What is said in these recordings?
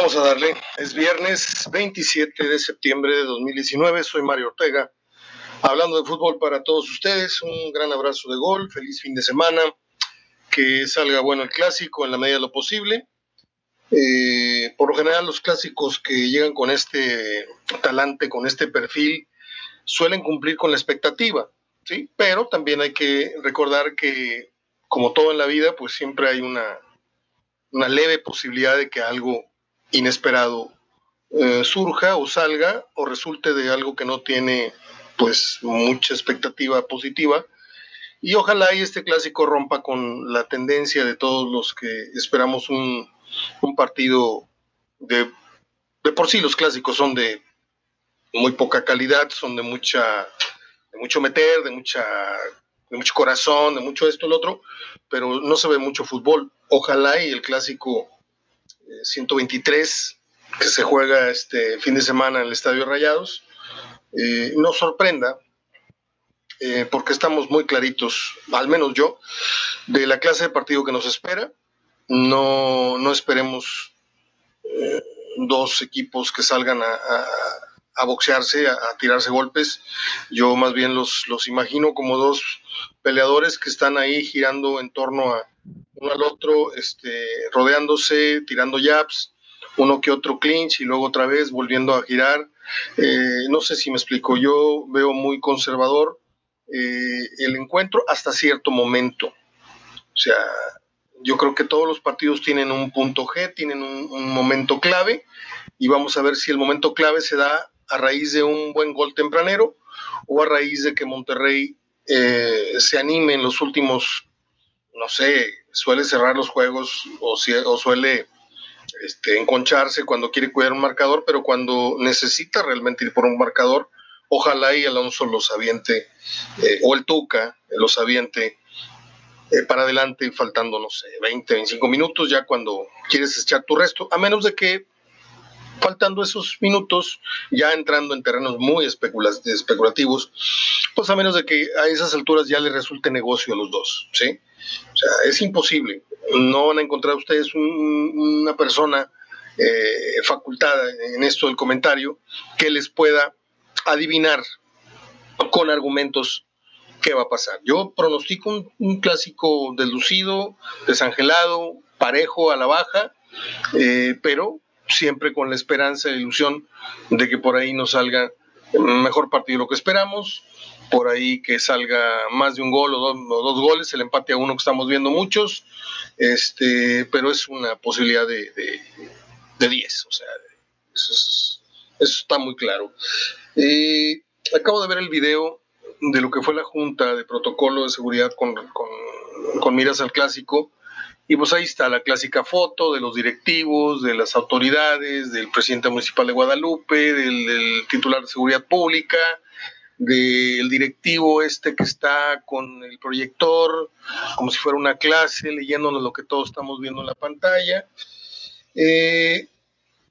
vamos a darle. Es viernes 27 de septiembre de 2019. Soy Mario Ortega, hablando de fútbol para todos ustedes. Un gran abrazo de gol, feliz fin de semana. Que salga bueno el clásico en la medida de lo posible. Eh, por lo general, los clásicos que llegan con este talante, con este perfil, suelen cumplir con la expectativa, ¿sí? Pero también hay que recordar que, como todo en la vida, pues siempre hay una, una leve posibilidad de que algo inesperado eh, surja o salga o resulte de algo que no tiene pues mucha expectativa positiva y ojalá y este clásico rompa con la tendencia de todos los que esperamos un, un partido de, de por sí los clásicos son de muy poca calidad, son de mucha de mucho meter, de mucha de mucho corazón, de mucho esto, lo otro, pero no se ve mucho fútbol. Ojalá y el clásico 123 que se juega este fin de semana en el Estadio Rayados, eh, nos sorprenda, eh, porque estamos muy claritos, al menos yo, de la clase de partido que nos espera. No, no esperemos eh, dos equipos que salgan a, boxearse, a, tirarse golpes. Yo más bien los, los imagino como dos peleadores que están ahí girando en torno a, uno al otro, este, rodeándose, tirando jabs, uno que otro clinch y luego otra vez volviendo a girar. Eh, no sé si me explico, yo veo muy conservador eh, el encuentro hasta cierto momento. O sea, yo creo que todos los partidos tienen un punto G, tienen un, momento clave y vamos a ver si el momento clave se da a raíz de un buen gol tempranero o a raíz de que Monterrey eh, se anime en los últimos, no sé, suele cerrar los juegos o, o suele este, enconcharse cuando quiere cuidar un marcador, pero cuando necesita realmente ir por un marcador, ojalá y Alonso los aviente, eh, o el Tuca los aviente eh, para adelante, faltando, no sé, 20, 25 minutos, ya cuando quieres echar tu resto, a menos de que faltando esos minutos, ya entrando en terrenos muy especulativos, pues a menos de que a esas alturas ya le resulte negocio a los dos, ¿sí? O sea, es imposible. No van a encontrar ustedes una persona eh, facultada en esto del comentario que les pueda adivinar con argumentos qué va a pasar. Yo pronostico un, clásico deslucido, desangelado, parejo a la baja, eh, pero siempre con la esperanza e ilusión de que por ahí nos salga mejor partido de lo que esperamos, por ahí que salga más de un gol o dos, goles, el empate a uno que estamos viendo muchos, este, pero es una posibilidad de, de, 10, o sea, eso, está muy claro. Eh, acabo de ver el video de lo que fue la Junta de Protocolo de Seguridad con, con miras al clásico. Y pues ahí está la clásica foto de los directivos, de las autoridades, del presidente municipal de Guadalupe, del, titular de seguridad pública, del directivo este que está con el proyector, como si fuera una clase, leyéndonos lo que todos estamos viendo en la pantalla. Eh,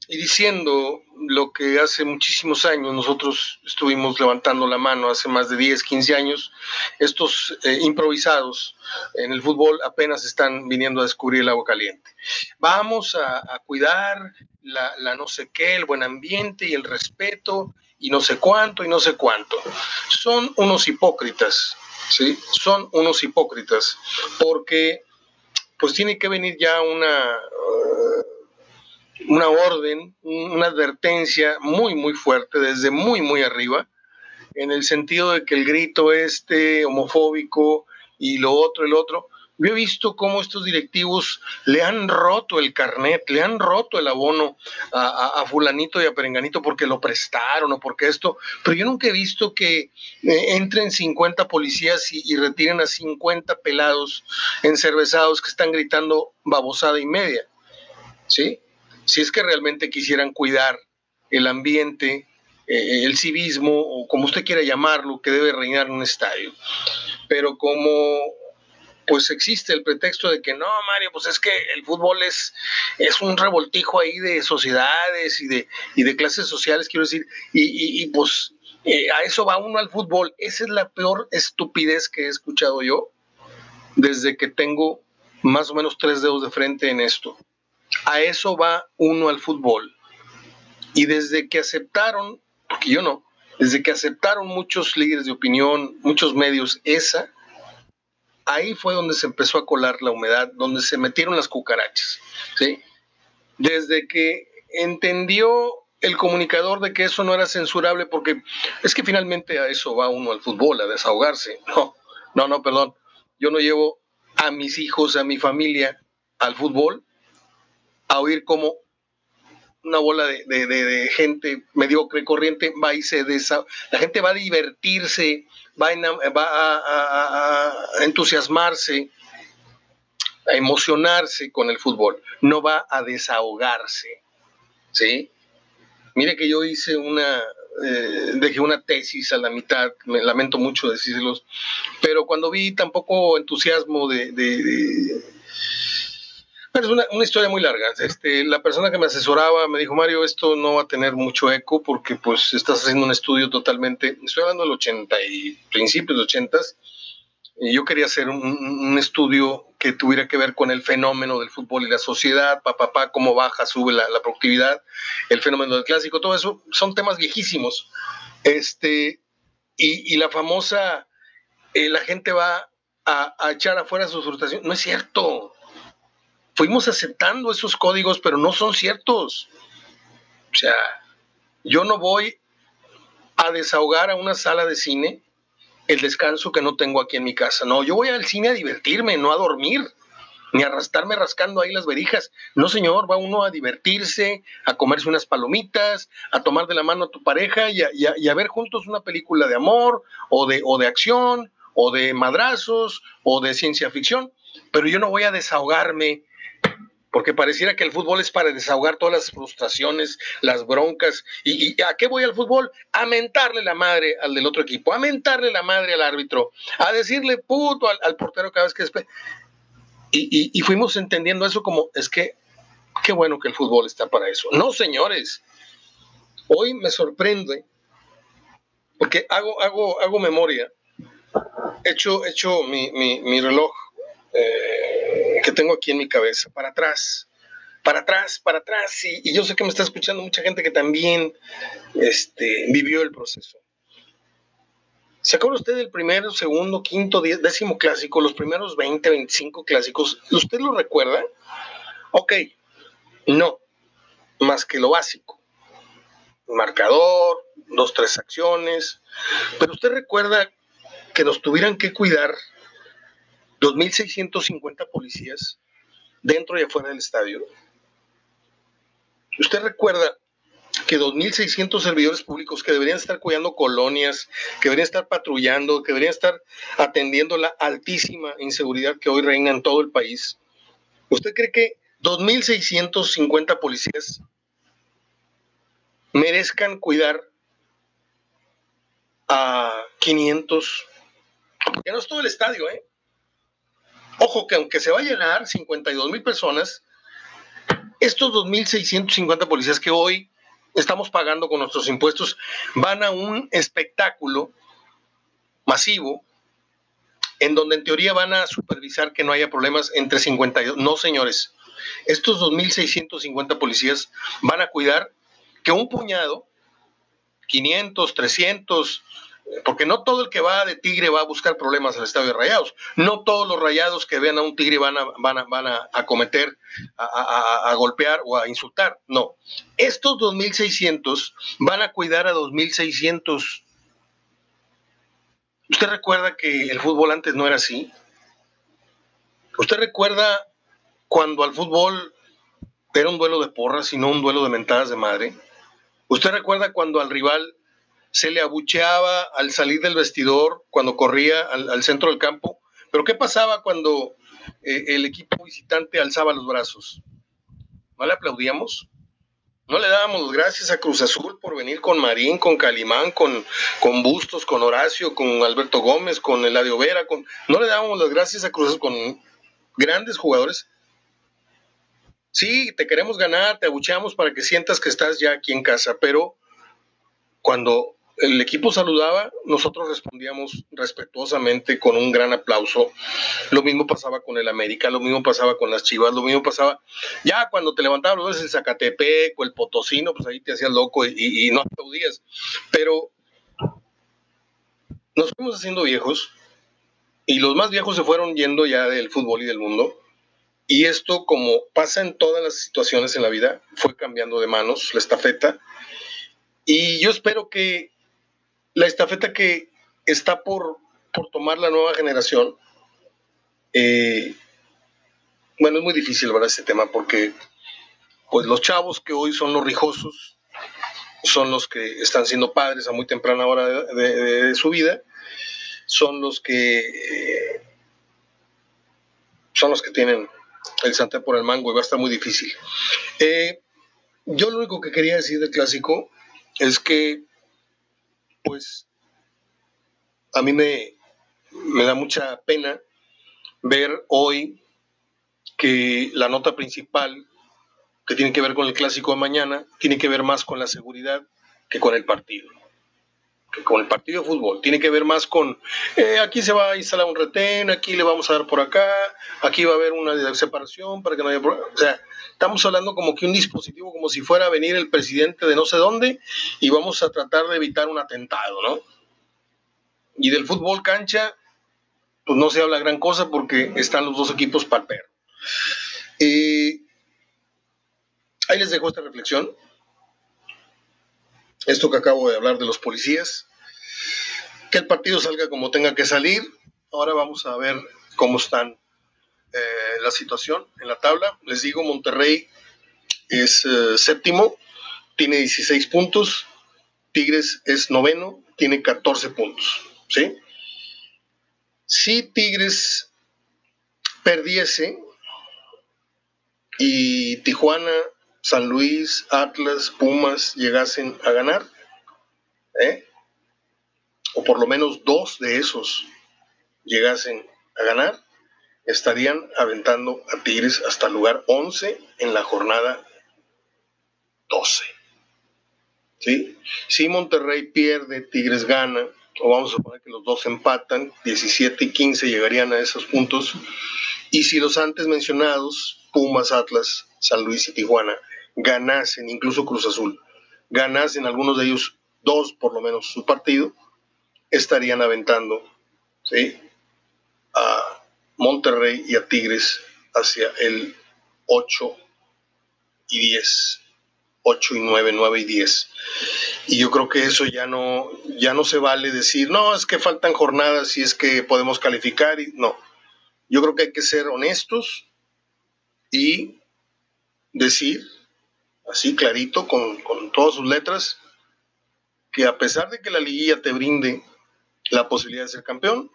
y diciendo lo que hace muchísimos años nosotros estuvimos levantando la mano, hace más de 10, 15 años, estos eh, improvisados en el fútbol apenas están viniendo a descubrir el agua caliente. Vamos a, cuidar la, la, no sé qué, el buen ambiente y el respeto y no sé cuánto y no sé cuánto. Son unos hipócritas, ¿sí? Son unos hipócritas porque pues tiene que venir ya una... Uh, una orden, una advertencia muy, muy fuerte, desde muy, muy arriba, en el sentido de que el grito este homofóbico y lo otro, el otro, yo he visto cómo estos directivos le han roto el carnet, le han roto el abono a, fulanito y a perenganito porque lo prestaron o porque esto, pero yo nunca he visto que eh, entren 50 policías y, y, retiren a 50 pelados encervezados que están gritando babosada y media, ¿sí? si es que realmente quisieran cuidar el ambiente, eh, el civismo, o como usted quiera llamarlo, que debe reinar en un estadio. Pero como pues existe el pretexto de que no, Mario, pues es que el fútbol es, es un revoltijo ahí de sociedades y de, y de clases sociales, quiero decir, y, pues eh, a eso va uno al fútbol. Esa es la peor estupidez que he escuchado yo desde que tengo más o menos tres dedos de frente en esto A eso va uno al fútbol. Y desde que aceptaron, porque yo no, desde que aceptaron muchos líderes de opinión, muchos medios, esa, ahí fue donde se empezó a colar la humedad, donde se metieron las cucarachas. ¿sí? Desde que entendió el comunicador de que eso no era censurable, porque es que finalmente a eso va uno al fútbol, a desahogarse. No, no, no, perdón. Yo no llevo a mis hijos, a mi familia al fútbol a oír como una bola de, gente mediocre, corriente, va y se La gente va a divertirse, va, a, entusiasmarse, a emocionarse con el fútbol, no va a desahogarse. ¿Sí? Mire que yo hice una, eh, dejé una tesis a la mitad, me lamento mucho decírselos, pero cuando vi tan poco entusiasmo de... es una, historia muy larga. Este, la persona que me asesoraba me dijo, Mario, esto no va a tener mucho eco porque pues estás haciendo un estudio totalmente, estoy hablando del 80 y principios de 80 yo quería hacer un, estudio que tuviera que ver con el fenómeno del fútbol y la sociedad, papá, pa, cómo baja, sube la, productividad, el fenómeno del clásico, todo eso son temas viejísimos. Este, y, la famosa, eh, la gente va a, a, echar afuera su frustración. No es cierto. Fuimos aceptando esos códigos, pero no son ciertos. O sea, yo no voy a desahogar a una sala de cine el descanso que no tengo aquí en mi casa. No, yo voy al cine a divertirme, no a dormir, ni a estarme rascando ahí las verijas. No, señor, va uno a divertirse, a comerse unas palomitas, a tomar de la mano a tu pareja y a, ver juntos una película de amor o de, o de acción o de madrazos o de ciencia ficción. Pero yo no voy a desahogarme porque pareciera que el fútbol es para desahogar todas las frustraciones, las broncas. ¿Y, a qué voy al fútbol? A mentarle la madre al del otro equipo, a mentarle la madre al árbitro, a decirle puto al, portero cada vez que... Y, y, fuimos entendiendo eso como, es que, qué bueno que el fútbol está para eso. No, señores, hoy me sorprende, porque hago, hago, hago memoria, hecho, hecho mi, mi, mi reloj. Eh, tengo aquí en mi cabeza, para atrás, para atrás, para atrás. Y, yo sé que me está escuchando mucha gente que también este, vivió el proceso. ¿Se acuerda usted del primero, segundo, quinto, décimo clásico, los primeros 20, 25 clásicos? ¿Usted lo recuerda? Ok, no, más que lo básico. Marcador, dos, tres acciones. Pero usted recuerda que nos tuvieran que cuidar 2.650 policías dentro y afuera del estadio. ¿Usted recuerda que 2.600 servidores públicos que deberían estar cuidando colonias, que deberían estar patrullando, que deberían estar atendiendo la altísima inseguridad que hoy reina en todo el país? ¿Usted cree que 2.650 policías merezcan cuidar a 500? Porque no es todo el estadio, ¿eh? Ojo que aunque se va a llenar 52 mil personas, estos 2.650 policías que hoy estamos pagando con nuestros impuestos van a un espectáculo masivo en donde en teoría van a supervisar que no haya problemas entre 52. No, señores, estos 2.650 policías van a cuidar que un puñado, 500, 300, porque no todo el que va de Tigre va a buscar problemas al estadio de Rayados. No todos los Rayados que vean a un Tigre van a, van a, van a, cometer, a, golpear o a insultar. No. Estos 2.600 van a cuidar a 2.600. ¿Usted recuerda que el fútbol antes no era así? ¿Usted recuerda cuando al fútbol era un duelo de porras y no un duelo de mentadas de madre? ¿Usted recuerda cuando al rival se le abucheaba al salir del vestidor cuando corría al, centro del campo. Pero ¿qué pasaba cuando eh, el equipo visitante alzaba los brazos? ¿No le aplaudíamos? ¿No le dábamos gracias a Cruz Azul por venir con Marín, con Calimán, con, con Bustos, con Horacio, con Alberto Gómez, con Eladio Vera? Con... ¿No le dábamos las gracias a Cruz Azul con grandes jugadores? Sí, te queremos ganar, te abucheamos para que sientas que estás ya aquí en casa, pero cuando el equipo saludaba, nosotros respondíamos respetuosamente con un gran aplauso. Lo mismo pasaba con el América, lo mismo pasaba con las Chivas, lo mismo pasaba. Ya cuando te levantabas los veces el Zacatepec o el Potosino, pues ahí te hacías loco y, y no aplaudías. Pero nos fuimos haciendo viejos y los más viejos se fueron yendo ya del fútbol y del mundo. Y esto, como pasa en todas las situaciones en la vida, fue cambiando de manos la estafeta. Y yo espero que la estafeta que está por, por tomar la nueva generación, eh, bueno, es muy difícil, ¿verdad? Este tema, porque pues los chavos que hoy son los rijosos, son los que están siendo padres a muy temprana hora de, su vida, son los que eh, son los que tienen el Santa por el mango y va a estar muy difícil. Eh, yo lo único que quería decir del clásico es que pues a mí me, me da mucha pena ver hoy que la nota principal que tiene que ver con el clásico de mañana tiene que ver más con la seguridad que con el partido que con el partido de fútbol. Tiene que ver más con, eh, aquí se va a instalar un retén, aquí le vamos a dar por acá, aquí va a haber una separación para que no haya O sea, estamos hablando como que un dispositivo, como si fuera a venir el presidente de no sé dónde y vamos a tratar de evitar un atentado, ¿no? Y del fútbol cancha, pues no se habla gran cosa porque están los dos equipos para el perro. Eh, ahí les dejo esta reflexión esto que acabo de hablar de los policías, que el partido salga como tenga que salir. Ahora vamos a ver cómo están eh, la situación en la tabla. Les digo, Monterrey es eh, séptimo, tiene 16 puntos. Tigres es noveno, tiene 14 puntos. ¿sí? Si Tigres perdiese y Tijuana San Luis, Atlas, Pumas llegasen a ganar, ¿eh? o por lo menos dos de esos llegasen a ganar, estarían aventando a Tigres hasta el lugar 11 en la jornada 12. ¿Sí? Si Monterrey pierde, Tigres gana, o vamos a suponer que los dos empatan, 17 y 15 llegarían a esos puntos. Y si los antes mencionados, Pumas, Atlas, San Luis y Tijuana, ganasen, incluso Cruz Azul, ganasen algunos de ellos dos por lo menos su partido, estarían aventando a Monterrey y a Tigres hacia el 8 y 10. 8 y 9, 9 y 10. Y yo creo que eso ya no, ya no se vale decir, no, es que faltan jornadas y es que podemos calificar. Y, no, yo creo que hay que ser honestos y decir así clarito, con, todas sus letras, que a pesar de que la liguilla te brinde la posibilidad de ser campeón,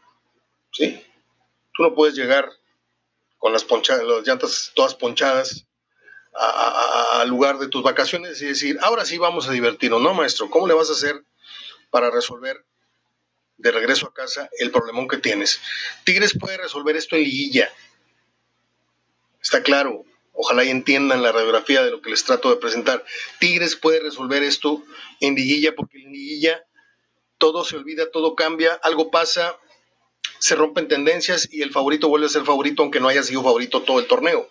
¿sí? Tú no puedes llegar con las, ponchadas, las llantas todas ponchadas al lugar de tus vacaciones y decir, ahora sí vamos a divertirnos, ¿no, maestro? ¿Cómo le vas a hacer para resolver de regreso a casa el problemón que tienes? Tigres puede resolver esto en liguilla. Está claro, Ojalá entiendan la radiografía de lo que les trato de presentar. Tigres puede resolver esto en liguilla porque en liguilla todo se olvida, todo cambia, algo pasa, se rompen tendencias y el favorito vuelve a ser favorito aunque no haya sido favorito todo el torneo.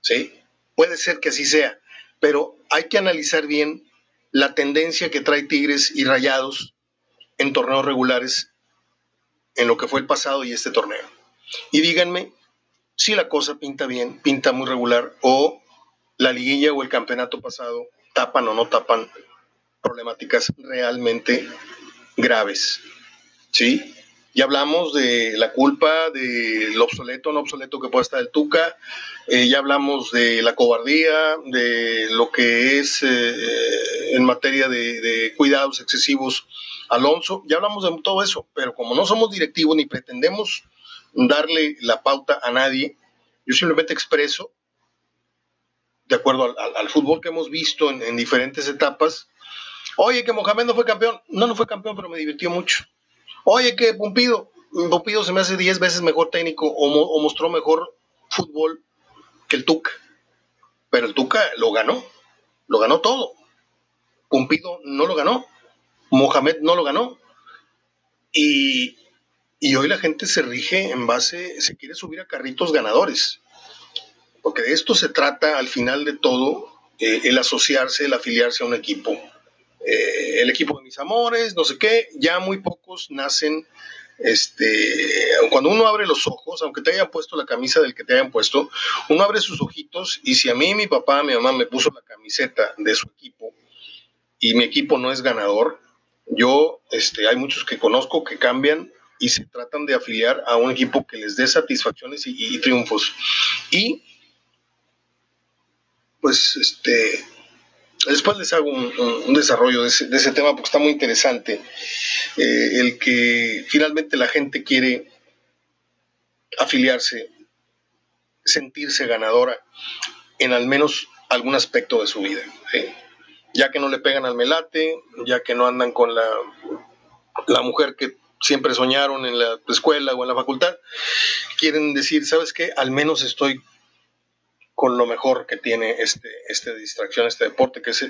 ¿Sí? Puede ser que así sea, pero hay que analizar bien la tendencia que trae Tigres y Rayados en torneos regulares en lo que fue el pasado y este torneo. Y díganme si la cosa pinta bien, pinta muy regular, o la liguilla o el campeonato pasado tapan o no tapan problemáticas realmente graves. ¿Sí? Ya hablamos de la culpa, del obsoleto, no obsoleto que puede estar el Tuca, eh, ya hablamos de la cobardía, de lo que es eh, en materia de, de, cuidados excesivos Alonso, ya hablamos de todo eso, pero como no somos directivos ni pretendemos darle la pauta a nadie. Yo simplemente expreso, de acuerdo al, fútbol que hemos visto en, diferentes etapas, oye, que Mohamed no fue campeón. No, no fue campeón, pero me divirtió mucho. Oye, que Pumpido, Pumpido se me hace 10 veces mejor técnico o, mostró mejor fútbol que el Tuca. Pero el Tuca lo ganó, lo ganó todo. Pumpido no lo ganó. Mohamed no lo ganó. Y, hoy la gente se rige en base, se quiere subir a carritos ganadores. Porque de esto se trata al final de todo, eh, el asociarse, el afiliarse a un equipo. Eh, el equipo de mis amores, no sé qué, ya muy pocos nacen este, cuando uno abre los ojos, aunque te hayan puesto la camisa del que te hayan puesto, uno abre sus ojitos y si a mí mi papá, mi mamá me puso la camiseta de su equipo y mi equipo no es ganador, yo, este, hay muchos que conozco que cambian y se tratan de afiliar a un equipo que les dé satisfacciones y, triunfos. Y, pues, este, después les hago un, desarrollo de ese, tema porque está muy interesante. Eh, el que finalmente la gente quiere afiliarse, sentirse ganadora en al menos algún aspecto de su vida. Ya que no le pegan al melate, ya que no andan con la, la mujer que siempre soñaron en la escuela o en la facultad, quieren decir, ¿sabes qué? Al menos estoy con lo mejor que tiene este, este distracción, este deporte, que es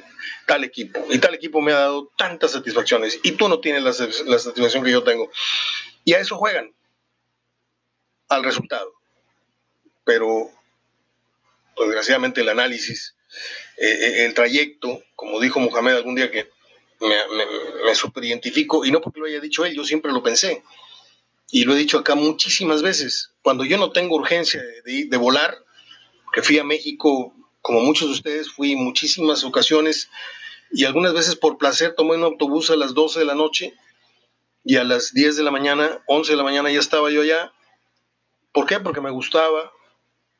tal equipo. Y tal equipo me ha dado tantas satisfacciones y tú no tienes la, satisfacción que yo tengo. Y a eso juegan, al resultado. Pero, pues, desgraciadamente, el análisis, eh, eh, el trayecto, como dijo Mohamed algún día que me, me, super identifico, y no porque lo haya dicho él, yo siempre lo pensé. Y lo he dicho acá muchísimas veces. Cuando yo no tengo urgencia de, de volar, que fui a México, como muchos de ustedes, fui muchísimas ocasiones y algunas veces por placer tomé un autobús a las 12 de la noche y a las 10 de la mañana, 11 de la mañana ya estaba yo allá. ¿Por qué? Porque me gustaba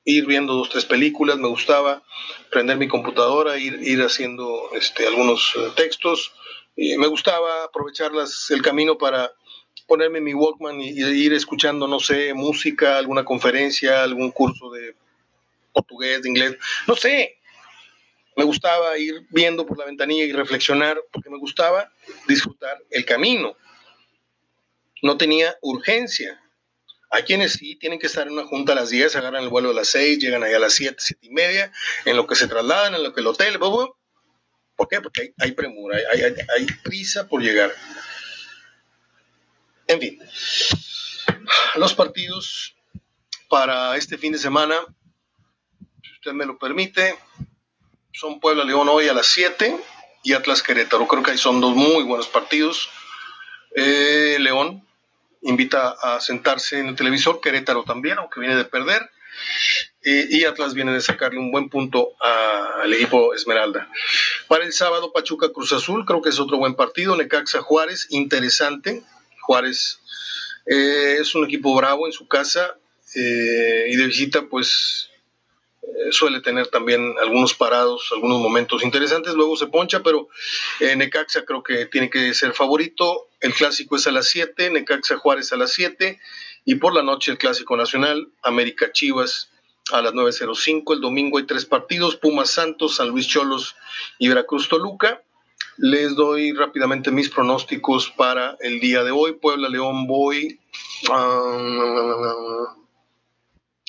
ir viendo dos, tres películas, me gustaba prender mi computadora, ir, ir haciendo este, algunos eh, textos, me gustaba aprovechar el camino para ponerme mi Walkman y, ir escuchando, no sé, música, alguna conferencia, algún curso de portugués, de inglés, no sé. Me gustaba ir viendo por la ventanilla y reflexionar porque me gustaba disfrutar el camino. No tenía urgencia. Hay quienes sí tienen que estar en una junta a las 10, agarran el vuelo a las 6, llegan allá a las 7, 7 y media, en lo que se trasladan, en lo que el hotel, ¿por qué? Porque hay, premura, hay, prisa por llegar. En fin, los partidos para este fin de semana usted me lo permite, son Puebla León hoy a las 7 y Atlas Querétaro. Creo que ahí son dos muy buenos partidos. Eh, León invita a sentarse en el televisor, Querétaro también, aunque viene de perder. Eh, y Atlas viene de sacarle un buen punto al equipo Esmeralda. Para el sábado, Pachuca Cruz Azul, creo que es otro buen partido. Necaxa Juárez, interesante. Juárez eh, es un equipo bravo en su casa y de visita, pues eh, suele tener también algunos parados, algunos momentos interesantes, luego se poncha, pero eh, Necaxa creo que tiene que ser favorito. El clásico es a las 7, Necaxa Juárez a las 7 y por la noche el clásico nacional, América Chivas a las 9.05. El domingo hay tres partidos, Pumas Santos, San Luis Cholos y Veracruz Toluca. Les doy rápidamente mis pronósticos para el día de hoy. Puebla León voy. Ah,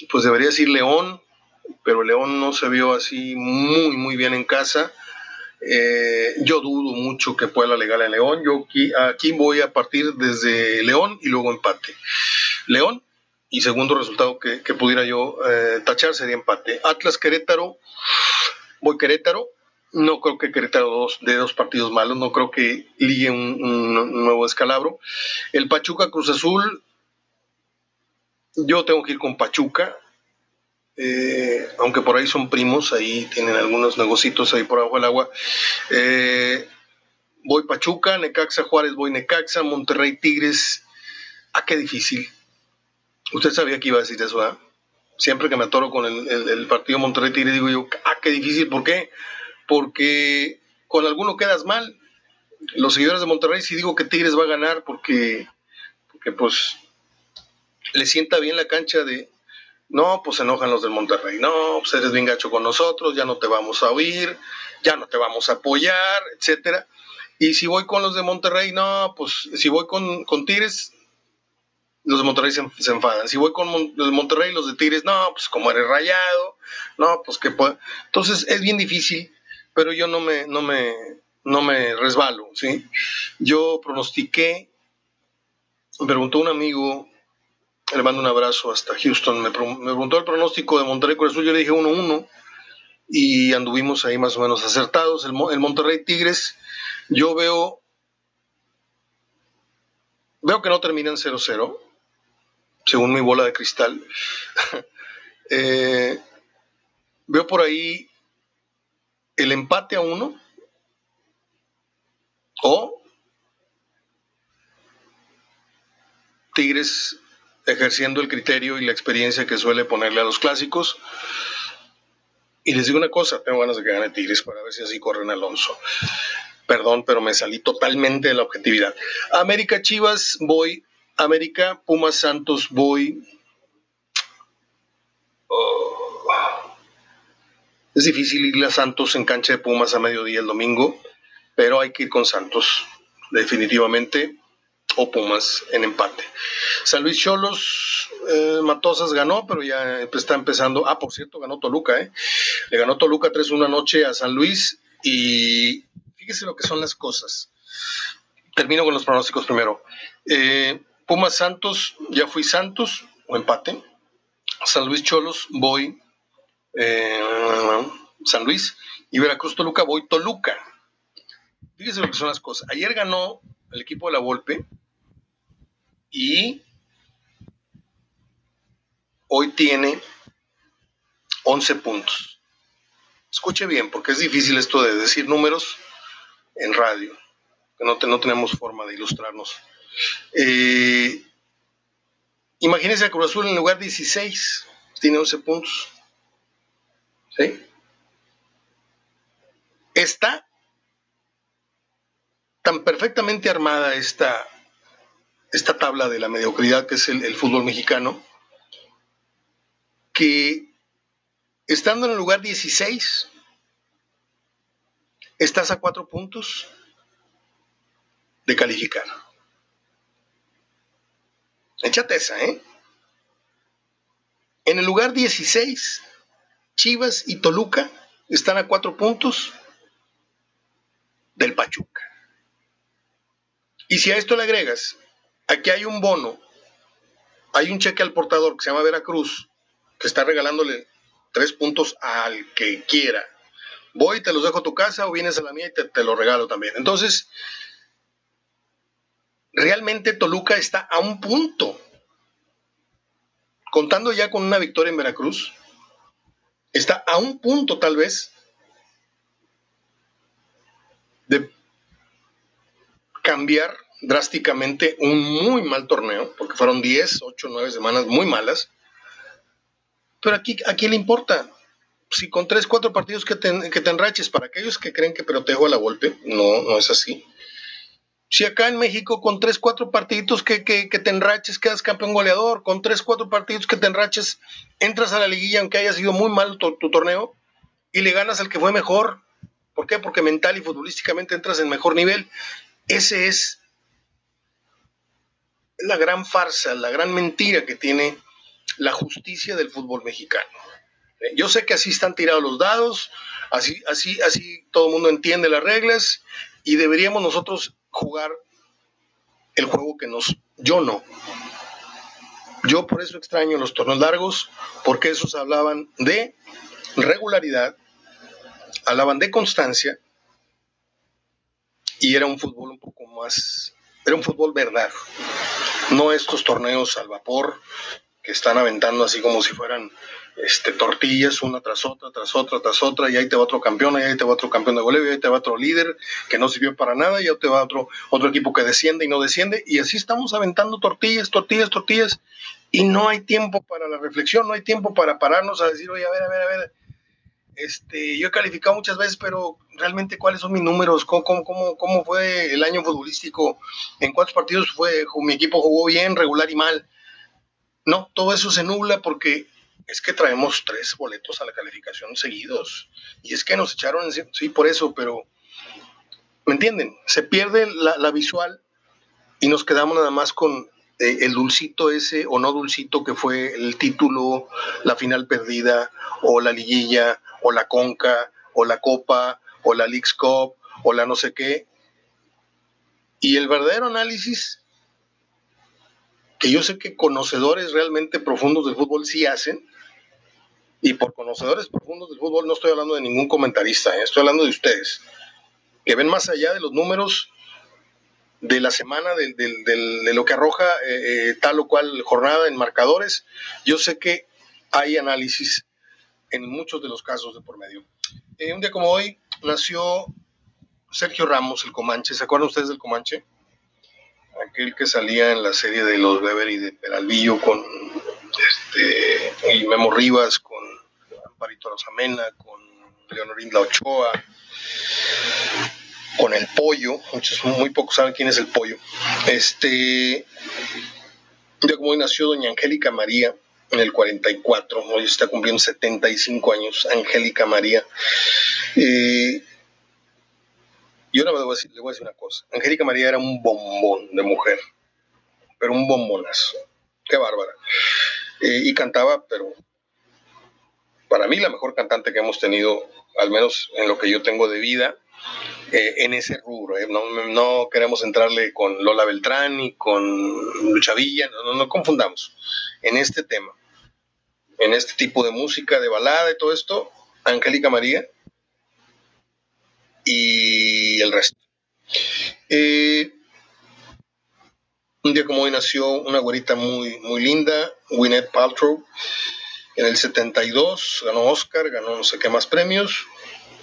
pues debería decir León, pero León no se vio así muy, muy bien en casa. Eh, yo dudo mucho que pueda legal a León. Yo aquí, voy a partir desde León y luego empate. León y segundo resultado que, pudiera yo eh, tachar sería empate. Atlas Querétaro, voy Querétaro. No creo que Querétaro dos, de dos partidos malos, no creo que ligue un nuevo escalabro. El Pachuca Cruz Azul, yo tengo que ir con Pachuca. Eh, aunque por ahí son primos, ahí tienen algunos negocitos ahí por abajo del agua. Eh, voy Pachuca, Necaxa Juárez, voy Necaxa, Monterrey Tigres. Ah, qué difícil. Usted sabía que iba a decir eso, ¿ah? Siempre que me atoro con el, partido Monterrey Tigres, digo yo, ah, qué difícil. ¿Por qué? Porque con alguno quedas mal. Los seguidores de Monterrey sí digo que Tigres va a ganar porque, porque pues le sienta bien la cancha de, no, pues se enojan los del Monterrey. No, pues eres bien gacho con nosotros, ya no te vamos a oír, ya no te vamos a apoyar, etcétera. Y si voy con los de Monterrey, no, pues si voy con, con Tigres, los de Monterrey se, enfadan. Si voy con los de Monterrey, los de Tigres, no, pues como eres rayado, no, pues que puede. Entonces es bien difícil, pero yo no me, no me, no me resbalo, ¿sí? Yo pronostiqué, me preguntó un amigo, le mando un abrazo hasta Houston, me, preguntó el pronóstico de Monterrey Cruz yo le dije 1-1 y anduvimos ahí más o menos acertados. El, el Monterrey Tigres, yo veo, veo que no terminan 0-0, según mi bola de cristal. Eh, veo por ahí el empate a uno o Tigres ejerciendo el criterio y la experiencia que suele ponerle a los clásicos. Y les digo una cosa, tengo ganas de que gane Tigres para ver si así corren Alonso. Perdón, pero me salí totalmente de la objetividad. América Chivas, voy. América Pumas Santos, voy. Oh. Es difícil ir a Santos en cancha de Pumas a mediodía el domingo pero hay que ir con Santos, definitivamente, o Pumas en empate. San Luis Cholos, eh, Matosas ganó, pero ya está empezando. Ah, por cierto, ganó Toluca, ¿eh? Le ganó Toluca 3-1 anoche a San Luis y fíjese lo que son las cosas. Termino con los pronósticos primero. Eh, Pumas Santos, ya fui Santos, o empate. San Luis Cholos, voy eh, San Luis. Y Veracruz Toluca, voy Toluca. Fíjese lo que son las cosas. Ayer ganó el equipo de la Volpe y hoy tiene 11 puntos. Escuche bien, porque es difícil esto de decir números en radio, que no, no tenemos forma de ilustrarnos. Eh, imagínense a Cruz Azul en lugar 16, tiene 11 puntos. ¿Sí? Está tan perfectamente armada esta, esta tabla de la mediocridad que es el, fútbol mexicano, que estando en el lugar 16, estás a cuatro puntos de calificar. Échate esa, ¿eh? En el lugar 16, Chivas y Toluca están a cuatro puntos del Pachuca. Y si a esto le agregas, aquí hay un bono, hay un cheque al portador que se llama Veracruz, que está regalándole tres puntos al que quiera. Voy, te los dejo a tu casa o vienes a la mía y te, te lo regalo también. Entonces, realmente Toluca está a un punto. Contando ya con una victoria en Veracruz, está a un punto tal vez de cambiar drásticamente un muy mal torneo, porque fueron 10, 8, 9 semanas muy malas. Pero aquí, ¿a le importa? Si con 3, 4 partidos que te, que te enraches, para aquellos que creen que protejo a la golpe, no, no es así. Si acá en México con 3, 4 partidos que, que, te enraches quedas campeón goleador, con 3, 4 partidos que te enraches entras a la liguilla aunque haya sido muy mal tu, torneo y le ganas al que fue mejor. ¿Por qué? Porque mental y futbolísticamente entras en mejor nivel. Ese es la gran farsa, la gran mentira que tiene la justicia del fútbol mexicano. Yo sé que así están tirados los dados, así, así, así todo el mundo entiende las reglas y deberíamos nosotros jugar el juego que nos... Yo no. Yo por eso extraño los torneos largos, porque esos hablaban de regularidad, hablaban de constancia y era un fútbol un poco más, era un fútbol verdad, no estos torneos al vapor que están aventando así como si fueran este, tortillas una tras otra, tras otra, tras otra, y ahí te va otro campeón, y ahí te va otro campeón de goleo, y ahí te va otro líder que no sirvió para nada, y ahí te va otro, otro equipo que desciende y no desciende, y así estamos aventando tortillas, tortillas, tortillas, y no hay tiempo para la reflexión, no hay tiempo para pararnos a decir, oye, a ver, a ver, a ver, este, yo he calificado muchas veces, pero realmente cuáles son mis números, ¿Cómo, cómo, cómo, fue el año futbolístico, en cuántos partidos fue, mi equipo jugó bien, regular y mal. No, todo eso se nubla porque es que traemos tres boletos a la calificación seguidos. Y es que nos echaron, sí, por eso, pero, ¿me entienden? Se pierde la, visual y nos quedamos nada más con eh, el dulcito ese o no dulcito que fue el título, la final perdida o la liguilla o la Conca, o la Copa, o la Leagues Cup, o la no sé qué. Y el verdadero análisis, que yo sé que conocedores realmente profundos del fútbol sí hacen, y por conocedores profundos del fútbol no estoy hablando de ningún comentarista, ¿eh? estoy hablando de ustedes, que ven más allá de los números de la semana, de, lo que arroja eh, eh, tal o cual jornada en marcadores. Yo sé que hay análisis en muchos de los casos de por medio. un día como hoy nació Sergio Ramos, el Comanche. ¿Se acuerdan ustedes del Comanche? Aquel que salía en la serie de los Weber y de Peralvillo con este, y Memo Rivas, con Amparito Rosamena, con Leonorinda Ochoa, con el pollo, muchos muy pocos saben quién es el pollo. Este, ya como hoy nació doña Angélica María en el 44, hoy está cumpliendo 75 años, Angélica María. Eh, y ahora le voy, a decir, le voy a decir una cosa, Angélica María era un bombón de mujer, pero un bombonazo, qué bárbara. Eh, y cantaba, pero para mí la mejor cantante que hemos tenido, al menos en lo que yo tengo de vida, eh, en ese rubro. Eh. No, queremos entrarle con Lola Beltrán y con Lucha Villa, no, no, confundamos. En este tema, en este tipo de música, de balada y todo esto, Angélica María y el resto. un día como hoy nació una güerita muy, muy linda, Gwyneth Paltrow. En el 72 ganó Oscar, ganó no sé qué más premios.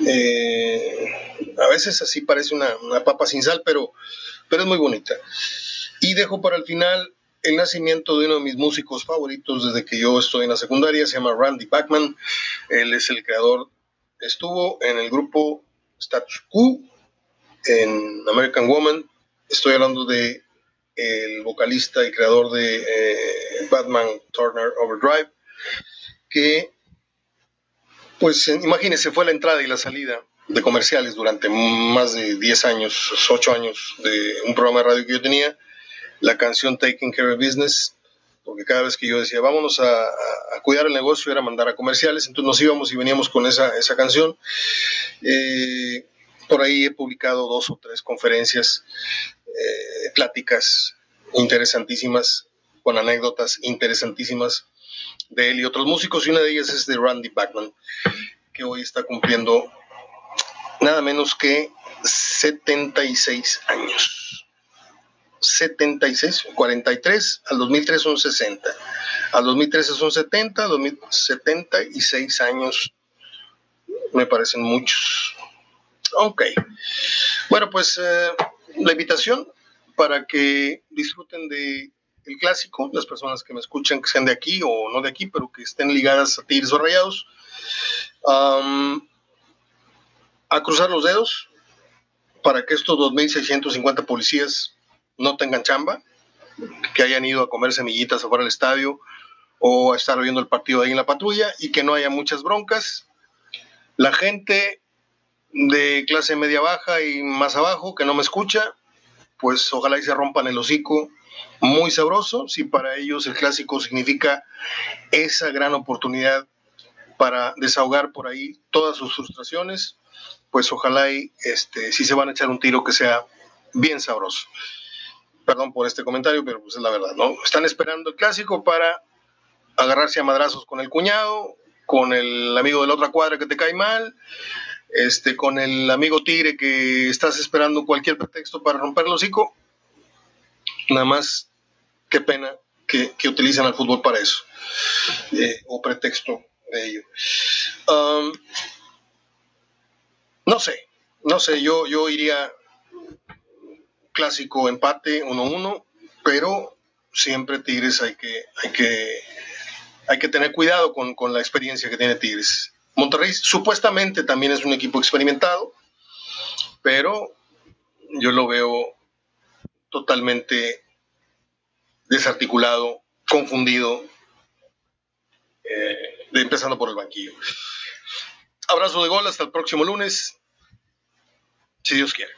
Eh, a veces así parece una, papa sin sal, pero, pero es muy bonita. Y dejo para el final el nacimiento de uno de mis músicos favoritos desde que yo estoy en la secundaria, se llama Randy Bachman. Él es el creador, estuvo en el grupo Status Quo, en American Woman. Estoy hablando de el vocalista y creador de eh, Batman Turner Overdrive, que pues imagínese, fue la entrada y la salida de comerciales durante más de 10 años, 8 años de un programa de radio que yo tenía, la canción Taking Care of Business, porque cada vez que yo decía, vámonos a, cuidar el negocio, era mandar a comerciales, entonces nos íbamos y veníamos con esa, esa canción. Eh, por ahí he publicado dos o tres conferencias, eh, pláticas interesantísimas, con anécdotas interesantísimas de él y otros músicos, y una de ellas es de Randy Bachman, que hoy está cumpliendo nada menos que 76 años. 76, 43, al 2003 son 60, al 2013 son 70, al 2076 años me parecen muchos. Ok, bueno, pues eh, la invitación para que disfruten de el clásico, las personas que me escuchan, que sean de aquí o no de aquí, pero que estén ligadas a Tigres o Rayados, a cruzar los dedos para que estos 2.650 policías no tengan chamba, que hayan ido a comer semillitas afuera del estadio o a estar viendo el partido ahí en la patrulla y que no haya muchas broncas. La gente de clase media baja y más abajo que no me escucha, pues ojalá y se rompan el hocico muy sabroso, si para ellos el clásico significa esa gran oportunidad para desahogar por ahí todas sus frustraciones, pues ojalá y este, si se van a echar un tiro que sea bien sabroso. Perdón por este comentario, pero pues es la verdad, ¿no? Están esperando el clásico para agarrarse a madrazos con el cuñado, con el amigo de la otra cuadra que te cae mal, este, con el amigo tigre que estás esperando cualquier pretexto para romper el hocico. Nada más, qué pena que, que utilizan al fútbol para eso, eh, o pretexto de ello. no sé, no sé, yo, yo iría clásico empate 1-1, pero siempre Tigres hay que, hay que, hay que tener cuidado con, con la experiencia que tiene Tigres. Monterrey supuestamente también es un equipo experimentado, pero yo lo veo totalmente desarticulado, confundido, eh, empezando por el banquillo. Abrazo de gol, hasta el próximo lunes, si Dios quiere.